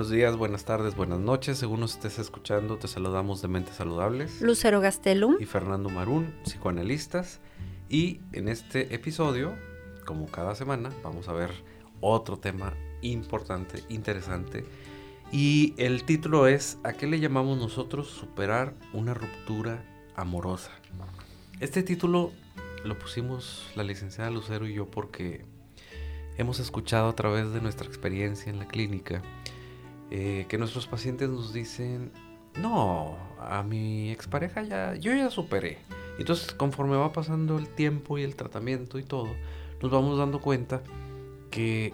buenos días, buenas tardes, buenas noches. Según nos estés escuchando, te saludamos de Mentes Saludables. Lucero Gastelum. Y Fernando Marún, psicoanalistas. Y en este episodio, como cada semana, vamos a ver otro tema importante, interesante. Y el título es ¿A qué le llamamos nosotros superar una ruptura amorosa? Este título lo pusimos la licenciada Lucero y yo porque hemos escuchado a través de nuestra experiencia en la clínica eh, que nuestros pacientes nos dicen, no, a mi expareja ya, yo ya superé. Entonces, conforme va pasando el tiempo y el tratamiento y todo, nos vamos dando cuenta que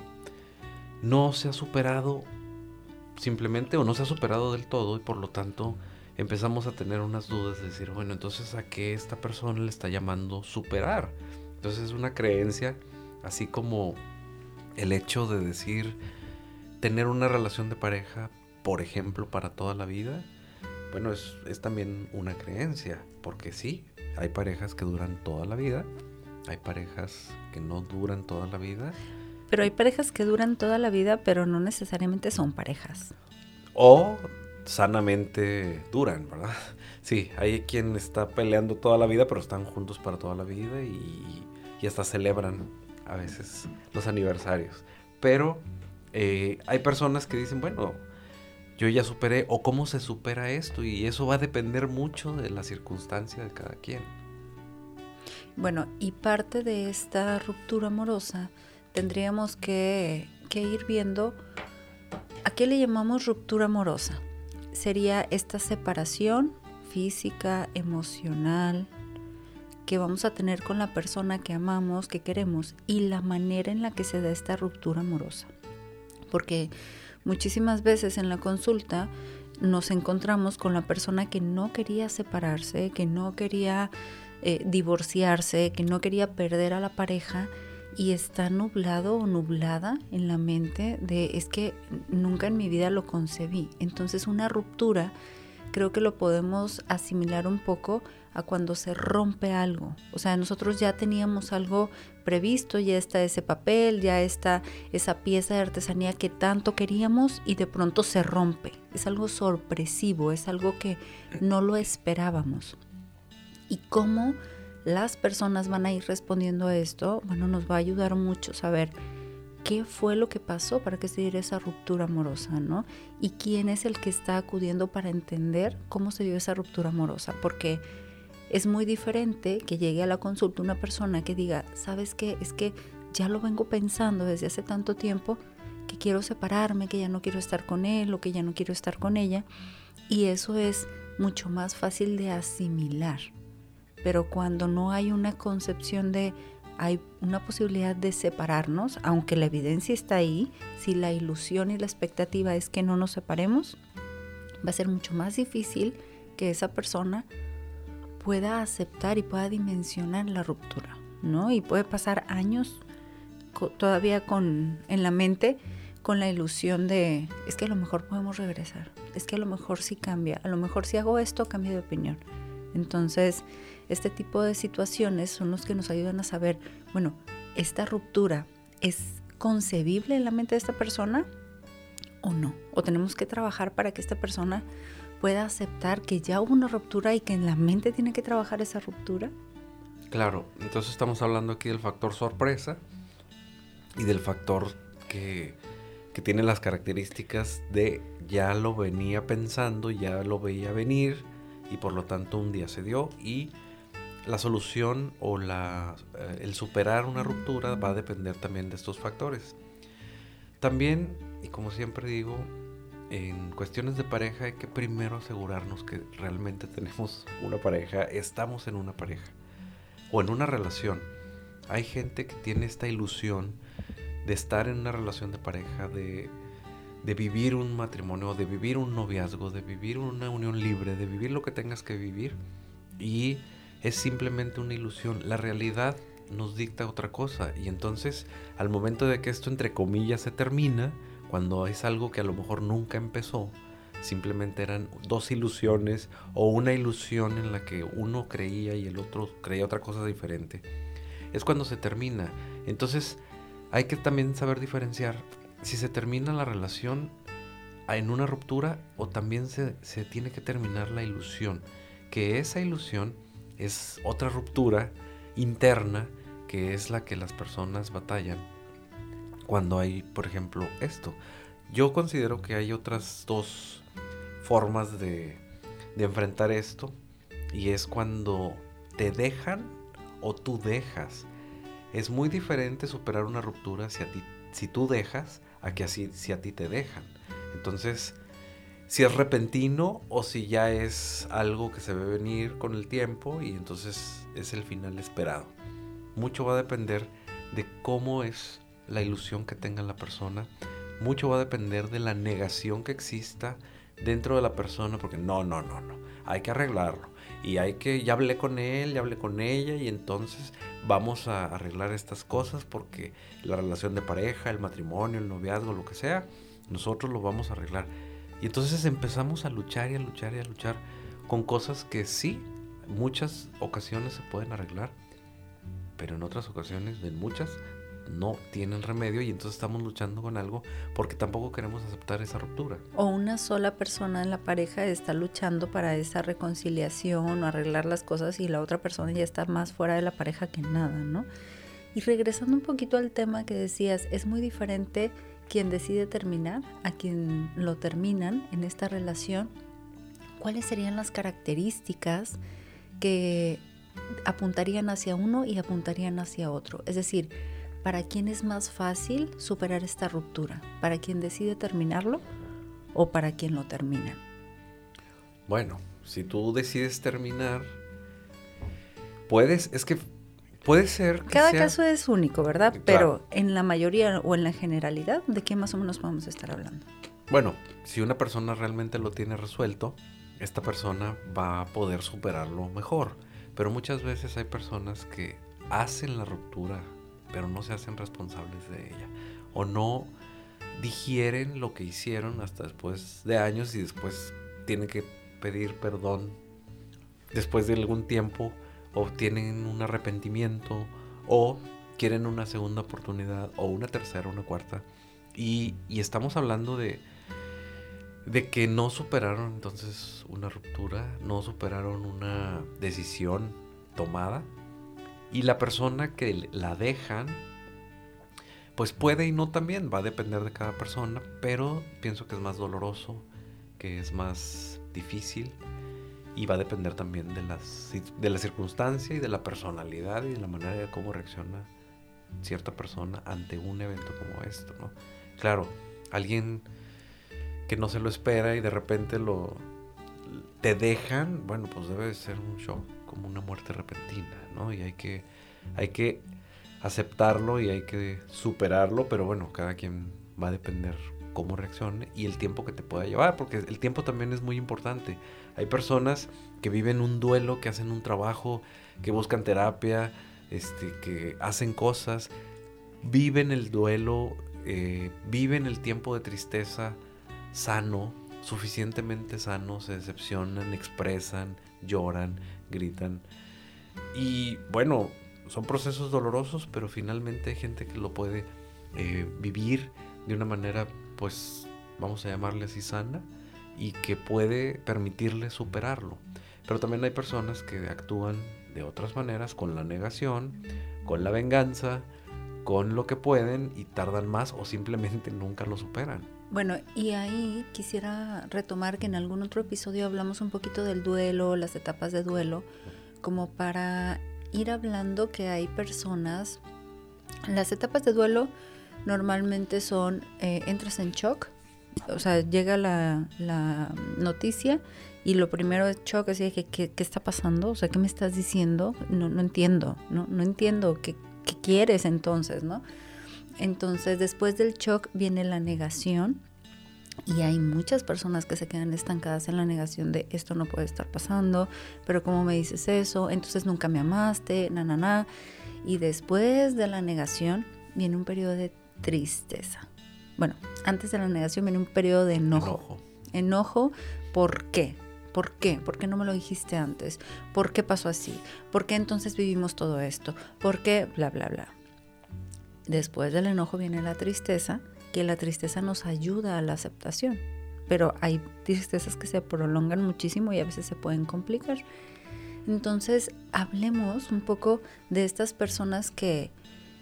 no se ha superado simplemente o no se ha superado del todo y por lo tanto empezamos a tener unas dudas de decir, bueno, entonces a qué esta persona le está llamando superar. Entonces es una creencia así como el hecho de decir tener una relación de pareja, por ejemplo, para toda la vida, bueno, es, es también una creencia, porque sí, hay parejas que duran toda la vida, hay parejas que no duran toda la vida. Pero hay parejas que duran toda la vida, pero no necesariamente son parejas. O sanamente duran, ¿verdad? Sí, hay quien está peleando toda la vida, pero están juntos para toda la vida y, y hasta celebran a veces los aniversarios. Pero eh, hay personas que dicen, bueno, yo ya superé, o cómo se supera esto, y eso va a depender mucho de la circunstancia de cada quien. Bueno, y parte de esta ruptura amorosa tendríamos que, que ir viendo a qué le llamamos ruptura amorosa. Sería esta separación física, emocional, que vamos a tener con la persona que amamos, que queremos y la manera en la que se da esta ruptura amorosa. Porque muchísimas veces en la consulta nos encontramos con la persona que no quería separarse, que no quería eh, divorciarse, que no quería perder a la pareja y está nublado o nublada en la mente de es que nunca en mi vida lo concebí. Entonces una ruptura creo que lo podemos asimilar un poco a cuando se rompe algo. O sea, nosotros ya teníamos algo previsto, ya está ese papel, ya está esa pieza de artesanía que tanto queríamos y de pronto se rompe. Es algo sorpresivo, es algo que no lo esperábamos. Y cómo las personas van a ir respondiendo a esto, bueno, nos va a ayudar mucho saber qué fue lo que pasó para que se diera esa ruptura amorosa, ¿no? Y quién es el que está acudiendo para entender cómo se dio esa ruptura amorosa, porque es muy diferente que llegue a la consulta una persona que diga, ¿sabes qué? Es que ya lo vengo pensando desde hace tanto tiempo que quiero separarme, que ya no quiero estar con él o que ya no quiero estar con ella. Y eso es mucho más fácil de asimilar. Pero cuando no hay una concepción de, hay una posibilidad de separarnos, aunque la evidencia está ahí, si la ilusión y la expectativa es que no nos separemos, va a ser mucho más difícil que esa persona pueda aceptar y pueda dimensionar la ruptura, ¿no? Y puede pasar años todavía con en la mente con la ilusión de es que a lo mejor podemos regresar, es que a lo mejor sí cambia, a lo mejor si hago esto cambio de opinión. Entonces, este tipo de situaciones son los que nos ayudan a saber, bueno, esta ruptura es concebible en la mente de esta persona o no, o tenemos que trabajar para que esta persona pueda aceptar que ya hubo una ruptura y que en la mente tiene que trabajar esa ruptura? Claro, entonces estamos hablando aquí del factor sorpresa y del factor que, que tiene las características de ya lo venía pensando, ya lo veía venir y por lo tanto un día se dio y la solución o la, eh, el superar una ruptura va a depender también de estos factores. También, y como siempre digo, en cuestiones de pareja hay que primero asegurarnos que realmente tenemos una pareja, estamos en una pareja o en una relación. Hay gente que tiene esta ilusión de estar en una relación de pareja, de, de vivir un matrimonio, de vivir un noviazgo, de vivir una unión libre, de vivir lo que tengas que vivir. Y es simplemente una ilusión. La realidad nos dicta otra cosa. Y entonces, al momento de que esto, entre comillas, se termina, cuando es algo que a lo mejor nunca empezó, simplemente eran dos ilusiones o una ilusión en la que uno creía y el otro creía otra cosa diferente. Es cuando se termina. Entonces hay que también saber diferenciar. Si se termina la relación, en una ruptura o también se, se tiene que terminar la ilusión, que esa ilusión es otra ruptura interna que es la que las personas batallan cuando hay, por ejemplo, esto. Yo considero que hay otras dos formas de, de enfrentar esto y es cuando te dejan o tú dejas. Es muy diferente superar una ruptura si, a ti, si tú dejas a que así si a ti te dejan. Entonces, si es repentino o si ya es algo que se ve venir con el tiempo y entonces es el final esperado. Mucho va a depender de cómo es la ilusión que tenga la persona. Mucho va a depender de la negación que exista dentro de la persona, porque no, no, no, no, hay que arreglarlo. Y hay que, ya hablé con él, ya hablé con ella, y entonces vamos a arreglar estas cosas porque la relación de pareja, el matrimonio, el noviazgo, lo que sea, nosotros lo vamos a arreglar. Y entonces empezamos a luchar y a luchar y a luchar con cosas que sí, muchas ocasiones se pueden arreglar, pero en otras ocasiones, en muchas, no tienen remedio y entonces estamos luchando con algo porque tampoco queremos aceptar esa ruptura. O una sola persona en la pareja está luchando para esa reconciliación o arreglar las cosas y la otra persona ya está más fuera de la pareja que nada, ¿no? Y regresando un poquito al tema que decías, es muy diferente quien decide terminar a quien lo terminan en esta relación. ¿Cuáles serían las características que apuntarían hacia uno y apuntarían hacia otro? Es decir, ¿para quién es más fácil superar esta ruptura? ¿Para quien decide terminarlo o para quien lo termina? Bueno, si tú decides terminar, puedes, es que puede ser que Cada caso es único, ¿verdad? Pero en la mayoría o en la generalidad, ¿de qué más o menos a estar hablando? Bueno, si una persona realmente lo tiene resuelto, esta persona va a poder superarlo mejor. Pero muchas veces hay personas que hacen la ruptura pero no se hacen responsables de ella. O no digieren lo que hicieron hasta después de años y después tienen que pedir perdón después de algún tiempo o tienen un arrepentimiento o quieren una segunda oportunidad o una tercera, una cuarta. Y, y estamos hablando de, de que no superaron entonces una ruptura, no superaron una decisión tomada y la persona que la dejan, pues puede y no también, va a depender de cada persona, pero pienso que es más doloroso, que es más difícil y va a depender también de, las, de la circunstancia y de la personalidad y de la manera de cómo reacciona cierta persona ante un evento como esto, ¿no? Claro, alguien que no se lo espera y de repente lo te dejan, bueno, pues debe ser un shock como una muerte repentina, ¿no? Y hay que, hay que aceptarlo y hay que superarlo, pero bueno, cada quien va a depender cómo reaccione y el tiempo que te pueda llevar, porque el tiempo también es muy importante. Hay personas que viven un duelo, que hacen un trabajo, que buscan terapia, este, que hacen cosas, viven el duelo, eh, viven el tiempo de tristeza sano, suficientemente sano, se decepcionan, expresan, lloran, gritan. Y bueno, son procesos dolorosos, pero finalmente hay gente que lo puede eh, vivir de una manera, pues, vamos a llamarle así sana, y que puede permitirle superarlo. Pero también hay personas que actúan de otras maneras, con la negación, con la venganza, con lo que pueden y tardan más o simplemente nunca lo superan. Bueno, y ahí quisiera retomar que en algún otro episodio hablamos un poquito del duelo, las etapas de duelo, como para ir hablando que hay personas, las etapas de duelo normalmente son, eh, entras en shock, o sea, llega la, noticia y lo primero es shock, así que ¿qué, está pasando? O sea, ¿qué me estás diciendo? No, no entiendo, no, no entiendo qué, qué quieres entonces, ¿no? Entonces, después del shock viene la negación. Y hay muchas personas que se quedan estancadas en la negación de esto no puede estar pasando, pero ¿cómo me dices eso? Entonces nunca me amaste, na, na, na. Y después de la negación viene un periodo de tristeza. Bueno, antes de la negación viene un periodo de enojo. Enojo, enojo ¿por qué? ¿Por qué? ¿Por qué no me lo dijiste antes? ¿Por qué pasó así? ¿Por qué entonces vivimos todo esto? ¿Por qué? Bla, bla, bla. Después del enojo viene la tristeza, que la tristeza nos ayuda a la aceptación. pero hay tristezas que se prolongan muchísimo y a veces se pueden complicar. Entonces, hablemos un poco de estas personas que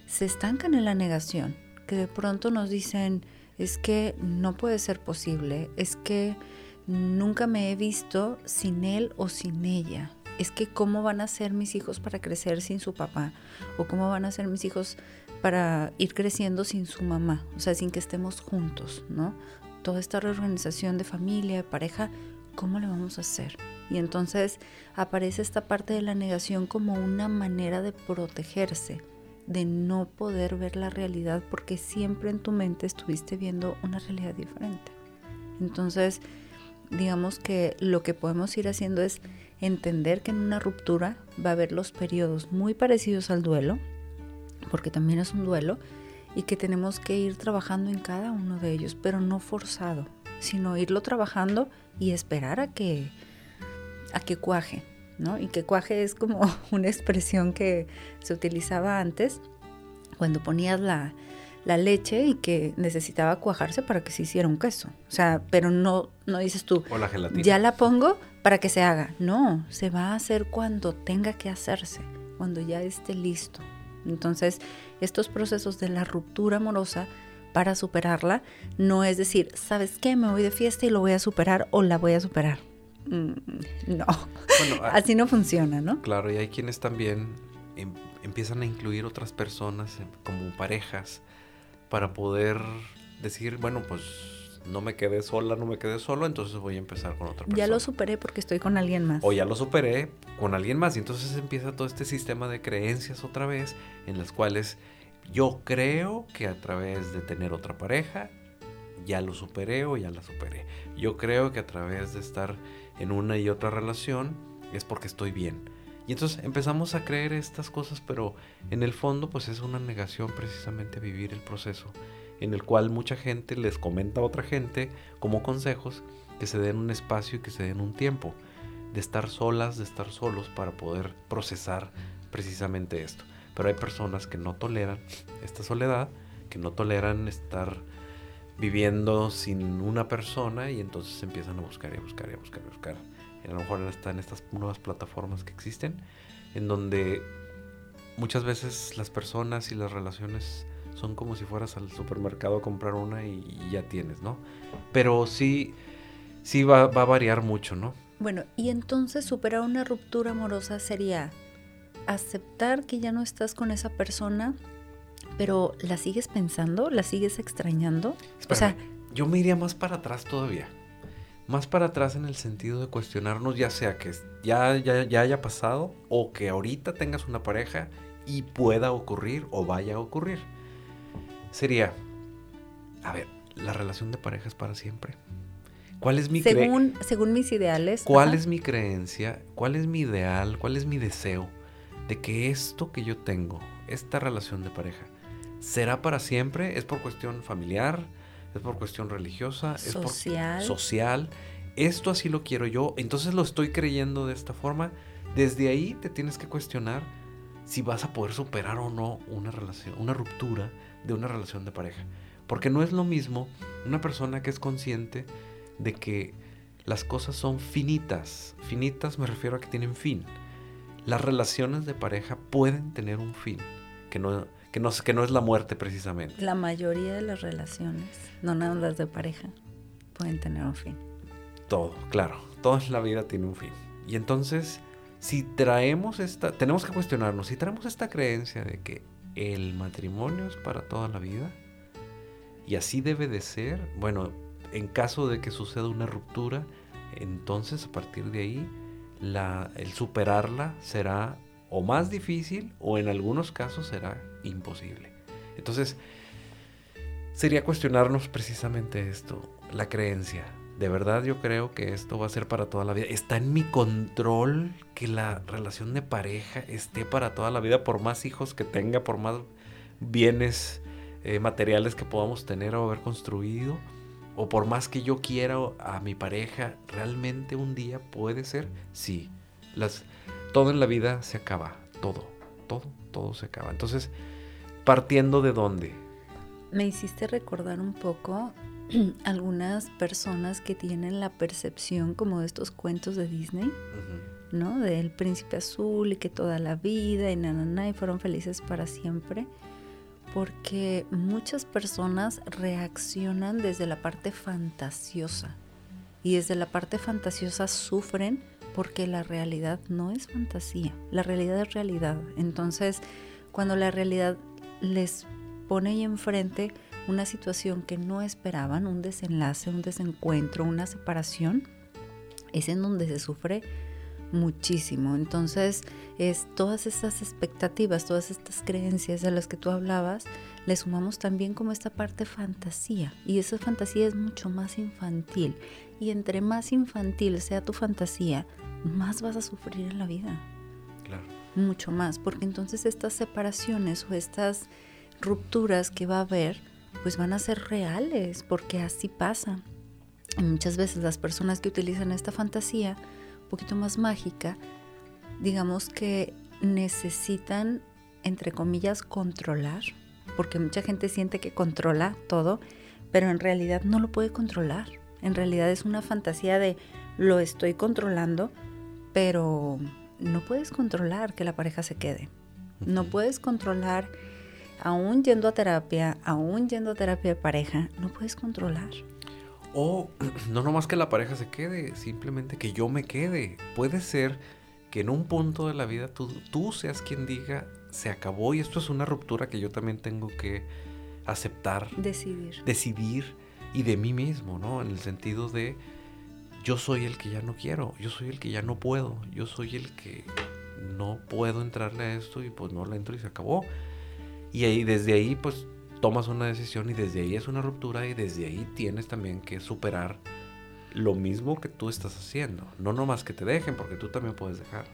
se estancan en la negación, que de pronto nos dicen, es que no puede ser posible, es que nunca me he visto sin él o sin ella. Es que cómo van a ser mis hijos para crecer sin su papá o cómo van a ser mis hijos para ir creciendo sin su mamá, o sea, sin que estemos juntos, ¿no? Toda esta reorganización de familia, de pareja, ¿cómo le vamos a hacer? Y entonces aparece esta parte de la negación como una manera de protegerse, de no poder ver la realidad porque siempre en tu mente estuviste viendo una realidad diferente. Entonces, digamos que lo que podemos ir haciendo es entender que en una ruptura va a haber los periodos muy parecidos al duelo, porque también es un duelo, y que tenemos que ir trabajando en cada uno de ellos, pero no forzado, sino irlo trabajando y esperar a que, a que cuaje, ¿no? Y que cuaje es como una expresión que se utilizaba antes cuando ponías la, la leche y que necesitaba cuajarse para que se hiciera un queso. O sea, pero no, no dices tú, O la gelatina. ya la pongo para que se haga. No, se va a hacer cuando tenga que hacerse, cuando ya esté listo. Entonces, estos procesos de la ruptura amorosa para superarla no es decir, ¿sabes qué? Me voy de fiesta y lo voy a superar o la voy a superar. Mm, no, Bueno, a- así no funciona, ¿no? Claro, y hay quienes también em- empiezan a incluir otras personas como parejas para poder decir, bueno, pues no me quedé sola, no me quedé solo, entonces voy a empezar con otra persona. Ya lo superé porque estoy con alguien más. o ya lo superé con alguien más y entonces empieza todo este sistema de creencias otra vez en las cuales yo creo que a través de tener otra pareja ya lo superé o ya la superé. Yo creo que a través de estar en una y otra relación es porque estoy bien. Y entonces empezamos a creer estas cosas, pero en el fondo pues es una negación precisamente vivir el proceso, en el cual mucha gente les comenta a otra gente como consejos que se den un espacio y que se den un tiempo de estar solas, de estar solos para poder procesar precisamente esto. Pero hay personas que no toleran esta soledad, que no toleran estar viviendo sin una persona y entonces empiezan a buscar y a buscar y a buscar y a buscar. Y a lo mejor están estas nuevas plataformas que existen, en donde muchas veces las personas y las relaciones son como si fueras al supermercado a comprar una y, y ya tienes, ¿no? Pero sí, sí va, va a variar mucho, ¿no? Bueno, y entonces superar una ruptura amorosa sería aceptar que ya no estás con esa persona, pero la sigues pensando, la sigues extrañando. O sea, yo me iría más para atrás todavía. Más para atrás en el sentido de cuestionarnos, ya sea que ya, ya, ya haya pasado o que ahorita tengas una pareja y pueda ocurrir o vaya a ocurrir. Sería, a ver, ¿la relación de pareja es para siempre? ¿Cuál es mi según, según mis ideales. ¿Cuál ajá, es mi creencia? ¿Cuál es mi ideal? ¿Cuál es mi deseo de que esto que yo tengo, esta relación de pareja, será para siempre? ¿Es por cuestión familiar? ¿Es por cuestión religiosa? ¿Es Social. por social? Esto así lo quiero yo. Entonces lo estoy creyendo de esta forma. Desde ahí te tienes que cuestionar si vas a poder superar o no una relación, una ruptura de una relación de pareja. Porque no es lo mismo una persona que es consciente de que las cosas son finitas. Finitas me refiero a que tienen fin. Las relaciones de pareja pueden tener un fin, que no, que no, que no es la muerte precisamente. La mayoría de las relaciones, no nada más las de pareja, pueden tener un fin. Todo, claro, toda la vida tiene un fin. Y entonces, si traemos esta, tenemos que cuestionarnos, si traemos esta creencia de que el matrimonio es para toda la vida, y así debe de ser, bueno, en caso de que suceda una ruptura, entonces a partir de ahí, la, el superarla será o más difícil o en algunos casos será imposible. Entonces, sería cuestionarnos precisamente esto, la creencia. De verdad yo creo que esto va a ser para toda la vida. Está en mi control que la relación de pareja esté para toda la vida, por más hijos que tenga, por más bienes eh, materiales que podamos tener o haber construido, o por más que yo quiera a mi pareja, realmente un día puede ser. Sí, las, todo en la vida se acaba, todo, todo, todo se acaba. Entonces, partiendo de dónde? Me hiciste recordar un poco algunas personas que tienen la percepción como de estos cuentos de Disney, ¿no? Del príncipe azul y que toda la vida y na, y fueron felices para siempre. Porque muchas personas reaccionan desde la parte fantasiosa y desde la parte fantasiosa sufren porque la realidad no es fantasía, la realidad es realidad. Entonces, cuando la realidad les pone ahí enfrente una situación que no esperaban, un desenlace, un desencuentro, una separación, es en donde se sufre muchísimo. Entonces, es todas estas expectativas, todas estas creencias de las que tú hablabas, le sumamos también como esta parte fantasía. Y esa fantasía es mucho más infantil. Y entre más infantil sea tu fantasía, más vas a sufrir en la vida. Claro. Mucho más, porque entonces estas separaciones o estas rupturas que va a haber, pues van a ser reales, porque así pasa. Y muchas veces las personas que utilizan esta fantasía, un poquito más mágica, digamos que necesitan, entre comillas, controlar, porque mucha gente siente que controla todo, pero en realidad no lo puede controlar. En realidad es una fantasía de lo estoy controlando, pero no puedes controlar que la pareja se quede. No puedes controlar aún yendo a terapia, aún yendo a terapia de pareja, no puedes controlar. O no nomás que la pareja se quede, simplemente que yo me quede. Puede ser que en un punto de la vida tú, tú seas quien diga, se acabó y esto es una ruptura que yo también tengo que aceptar. Decidir. Decidir y de mí mismo, ¿no? En el sentido de yo soy el que ya no quiero, yo soy el que ya no puedo, yo soy el que no puedo entrarle a esto y pues no le entro y se acabó. Y ahí, desde ahí, pues tomas una decisión y desde ahí es una ruptura y desde ahí tienes también que superar lo mismo que tú estás haciendo. No nomás que te dejen, porque tú también puedes dejar.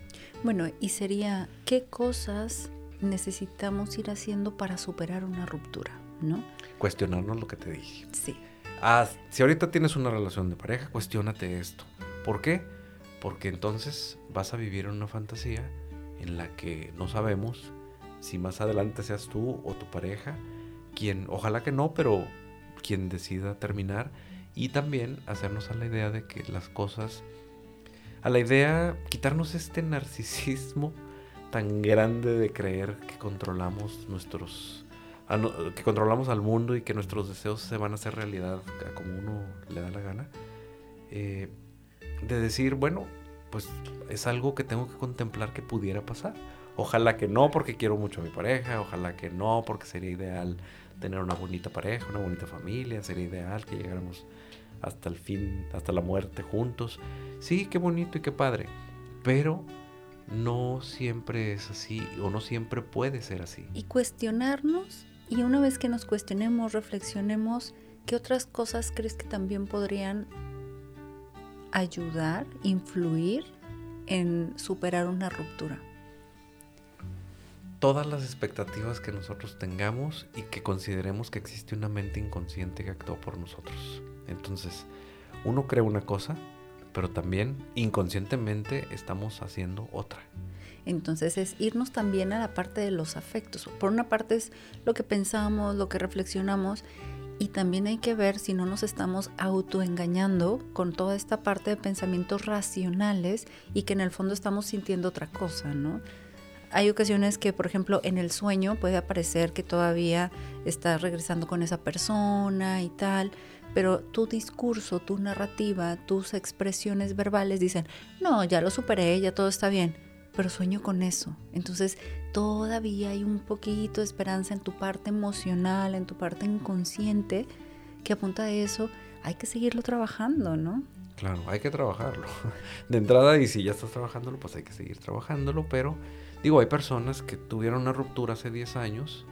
Bueno, y sería, ¿qué cosas necesitamos ir haciendo para superar una ruptura? ¿No? Cuestionarnos lo que te dije. Sí. Ah, si ahorita tienes una relación de pareja, cuestionate esto. ¿Por qué? Porque entonces vas a vivir en una fantasía en la que no sabemos si más adelante seas tú o tu pareja, quien, ojalá que no, pero quien decida terminar y también hacernos a la idea de que las cosas, a la idea, quitarnos este narcisismo tan grande de creer que controlamos nuestros, que controlamos al mundo y que nuestros deseos se van a hacer realidad como uno le da la gana, eh, de decir, bueno, pues es algo que tengo que contemplar que pudiera pasar. Ojalá que no porque quiero mucho a mi pareja, ojalá que no porque sería ideal tener una bonita pareja, una bonita familia, sería ideal que llegáramos hasta el fin, hasta la muerte juntos. Sí, qué bonito y qué padre, pero no siempre es así o no siempre puede ser así. Y cuestionarnos, y una vez que nos cuestionemos, reflexionemos, ¿qué otras cosas crees que también podrían ayudar, influir en superar una ruptura? Todas las expectativas que nosotros tengamos y que consideremos que existe una mente inconsciente que actúa por nosotros. Entonces, uno cree una cosa, pero también inconscientemente estamos haciendo otra. Entonces es irnos también a la parte de los afectos. Por una parte es lo que pensamos, lo que reflexionamos y también hay que ver si no nos estamos autoengañando con toda esta parte de pensamientos racionales y que en el fondo estamos sintiendo otra cosa, ¿no? Hay ocasiones que, por ejemplo, en el sueño puede aparecer que todavía estás regresando con esa persona y tal, pero tu discurso, tu narrativa, tus expresiones verbales dicen, no, ya lo superé, ya todo está bien, pero sueño con eso. Entonces todavía hay un poquito de esperanza en tu parte emocional, en tu parte inconsciente, que apunta a eso, hay que seguirlo trabajando, ¿no? Claro, hay que trabajarlo. De entrada, y si ya estás trabajándolo, pues hay que seguir trabajándolo, pero Digo, hay personas que tuvieron una ruptura hace 10 años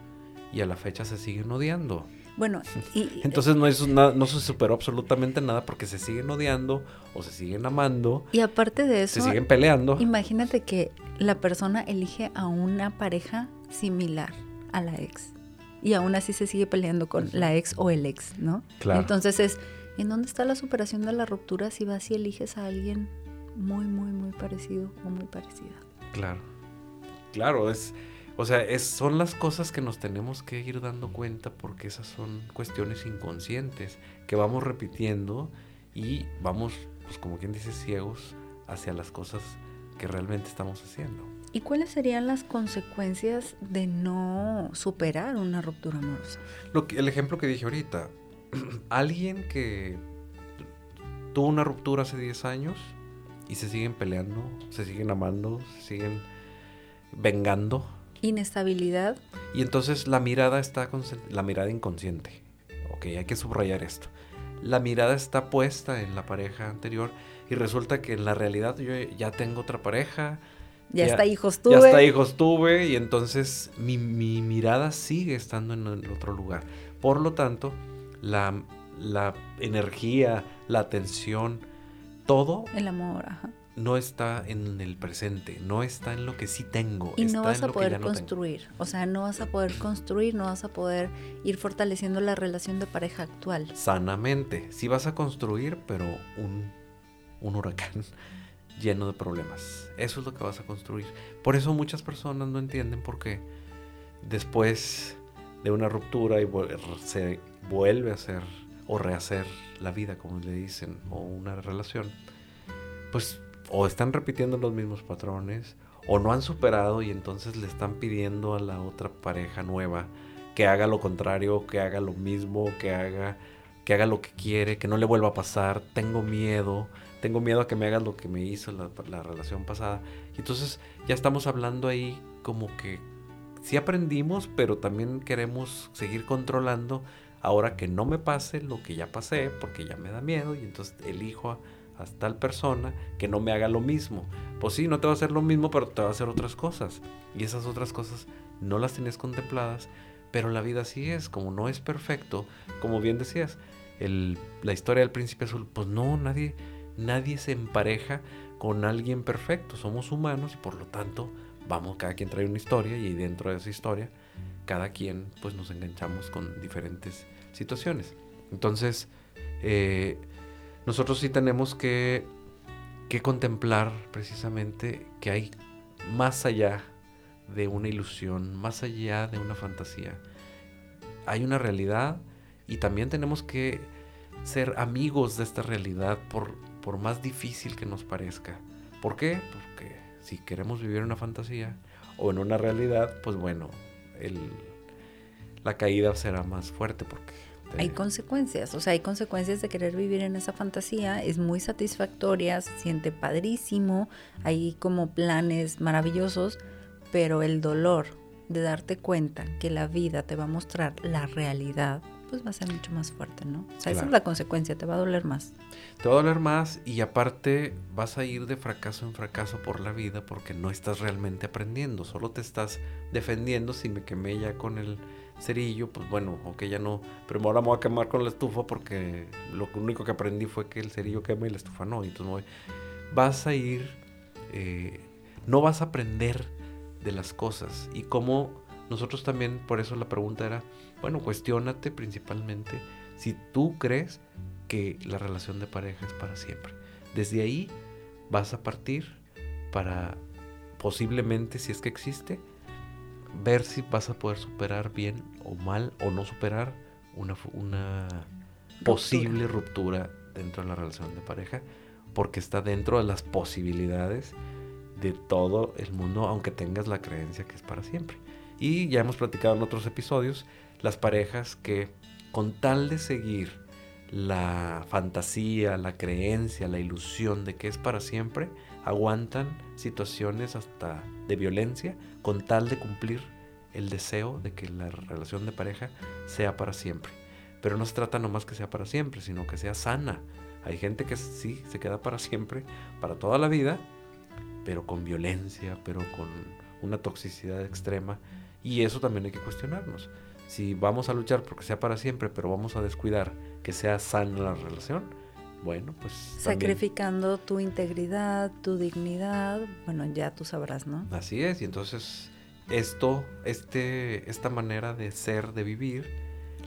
y a la fecha se siguen odiando. Bueno, y, entonces no, es no se superó absolutamente nada porque se siguen odiando o se siguen amando. Y aparte de eso, se siguen peleando. Imagínate que la persona elige a una pareja similar a la ex y aún así se sigue peleando con la ex o el ex, ¿no? Claro. Entonces es, ¿en dónde está la superación de la ruptura si vas y eliges a alguien muy, muy, muy parecido o muy parecida? Claro. Claro, es O sea, es, son las cosas que nos tenemos que ir dando cuenta porque esas son cuestiones inconscientes que vamos repitiendo y vamos, pues como quien dice, ciegos hacia las cosas que realmente estamos haciendo. ¿Y cuáles serían las consecuencias de no superar una ruptura amorosa? Lo que, el ejemplo que dije ahorita, alguien que tuvo una ruptura hace 10 años y se siguen peleando, se siguen amando, se siguen vengando. Inestabilidad. Y entonces la mirada está la mirada inconsciente. Ok, hay que subrayar esto. La mirada está puesta en la pareja anterior y resulta que en la realidad yo ya tengo otra pareja, ya, está hijos tuve. Ya está hijos tuve y entonces mi, mirada sigue estando en el otro lugar. Por lo tanto, la, la energía, la atención, todo... El amor, No está en el presente, no está en lo que sí tengo. Y no vas a poder construir, o sea, no vas a poder construir, no vas a poder ir fortaleciendo la relación de pareja actual. Sanamente, sí vas a construir, pero un, un huracán lleno de problemas. Eso es lo que vas a construir. Por eso muchas personas no entienden por qué después de una ruptura y se vuelve a hacer o rehacer la vida, como le dicen, o una relación, pues o están repitiendo los mismos patrones o no han superado y entonces le están pidiendo a la otra pareja nueva que haga lo contrario, que haga lo mismo, que haga que haga lo que quiere, que no le vuelva a pasar, tengo miedo, tengo miedo a que me hagas lo que me hizo la, la relación pasada. Y entonces ya estamos hablando ahí como que sí aprendimos, pero también queremos seguir controlando ahora que no me pase lo que ya pasé, porque ya me da miedo y entonces elijo a, tal persona que no me haga lo mismo. Pues sí, no te va a hacer lo mismo, pero te va a hacer otras cosas. Y esas otras cosas no las tienes contempladas, pero la vida sí es, como no es perfecto, como bien decías, la historia del príncipe azul, pues no, nadie nadie se empareja con alguien perfecto, somos humanos y por lo tanto vamos, cada quien trae una historia y dentro de esa historia cada quien pues nos enganchamos con diferentes situaciones. Entonces, eh, nosotros sí tenemos que, que contemplar precisamente que hay más allá de una ilusión, más allá de una fantasía. Hay una realidad y también tenemos que ser amigos de esta realidad por por más difícil que nos parezca. ¿Por qué? Porque si queremos vivir una fantasía o en una realidad, pues bueno, el, la caída será más fuerte porque... Hay consecuencias, o sea, hay consecuencias de querer vivir en esa fantasía, es muy satisfactoria, se siente padrísimo, hay como planes maravillosos, pero el dolor de darte cuenta que la vida te va a mostrar la realidad pues va a ser mucho más fuerte, ¿no? O sea, esa es la consecuencia, te va a doler más. Te va a doler más y aparte vas a ir de fracaso en fracaso por la vida porque no estás realmente aprendiendo, solo te estás defendiendo. Si me quemé ya con el cerillo, pues bueno, ok, ya no, pero ahora me voy a quemar con la estufa porque lo único que aprendí fue que el cerillo quema y la estufa no. Y entonces vas a ir, eh, no vas a aprender de las cosas y cómo nosotros también, por eso la pregunta era, bueno, cuestionate principalmente si tú crees que la relación de pareja es para siempre. Desde ahí vas a partir para posiblemente, si es que existe, ver si vas a poder superar bien o mal o no superar una, una posible ruptura dentro de la relación de pareja, porque está dentro de las posibilidades de todo el mundo, aunque tengas la creencia que es para siempre. Y ya hemos platicado en otros episodios las parejas que con tal de seguir la fantasía, la creencia, la ilusión de que es para siempre, aguantan situaciones hasta de violencia con tal de cumplir el deseo de que la relación de pareja sea para siempre. Pero no se trata nomás que sea para siempre, sino que sea sana. Hay gente que sí se queda para siempre, para toda la vida, pero con violencia, pero con una toxicidad extrema y eso también hay que cuestionarnos. Si vamos a luchar porque sea para siempre, pero vamos a descuidar que sea sana la relación, bueno, pues... Sacrificando tu integridad, tu dignidad, bueno, ya tú sabrás, ¿no? Así es, y entonces esto, este, esta manera de ser, de vivir,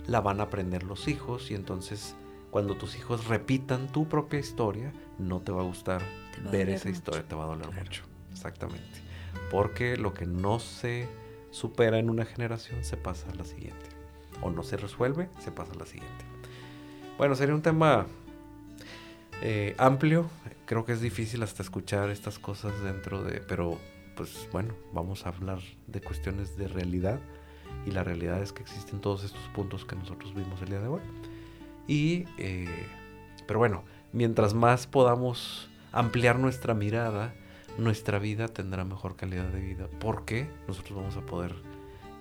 la van a aprender los hijos y entonces cuando tus hijos repitan tu propia historia, no te va a gustar ver esa historia, te va a doler mucho. Exactamente. Porque lo que no se supera en una generación, se pasa a la siguiente. O no se resuelve, se pasa a la siguiente. Bueno, sería un tema eh, amplio. Creo que es difícil hasta escuchar estas cosas dentro de... Pero, pues bueno, vamos a hablar de cuestiones de realidad. Y la realidad es que existen todos estos puntos que nosotros vimos el día de hoy. Y, eh, pero bueno, mientras más podamos ampliar nuestra mirada, nuestra vida tendrá mejor calidad de vida. Porque nosotros vamos a poder...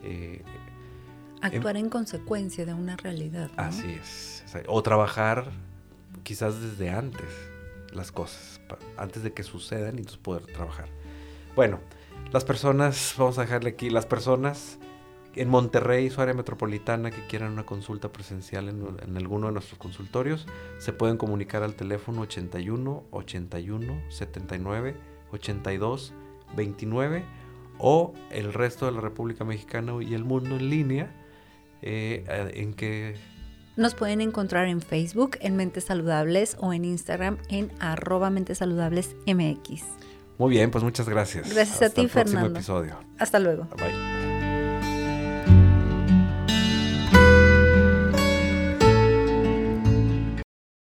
Eh, Actuar en, consecuencia de una realidad. Así es. O trabajar quizás desde antes las cosas, antes de que sucedan y entonces poder trabajar. Bueno, las personas, vamos a dejarle aquí, las personas en Monterrey, su área metropolitana, que quieran una consulta presencial en, alguno de nuestros consultorios, se pueden comunicar al teléfono 81 81 79 82 29 o el resto de la República Mexicana y el mundo en línea, eh, en que nos pueden encontrar en Facebook en Mentes Saludables o en Instagram en arroba Mentes Saludables MX. Muy bien, pues muchas gracias. Gracias a ti, Fernando. Episodio. Hasta luego. Bye.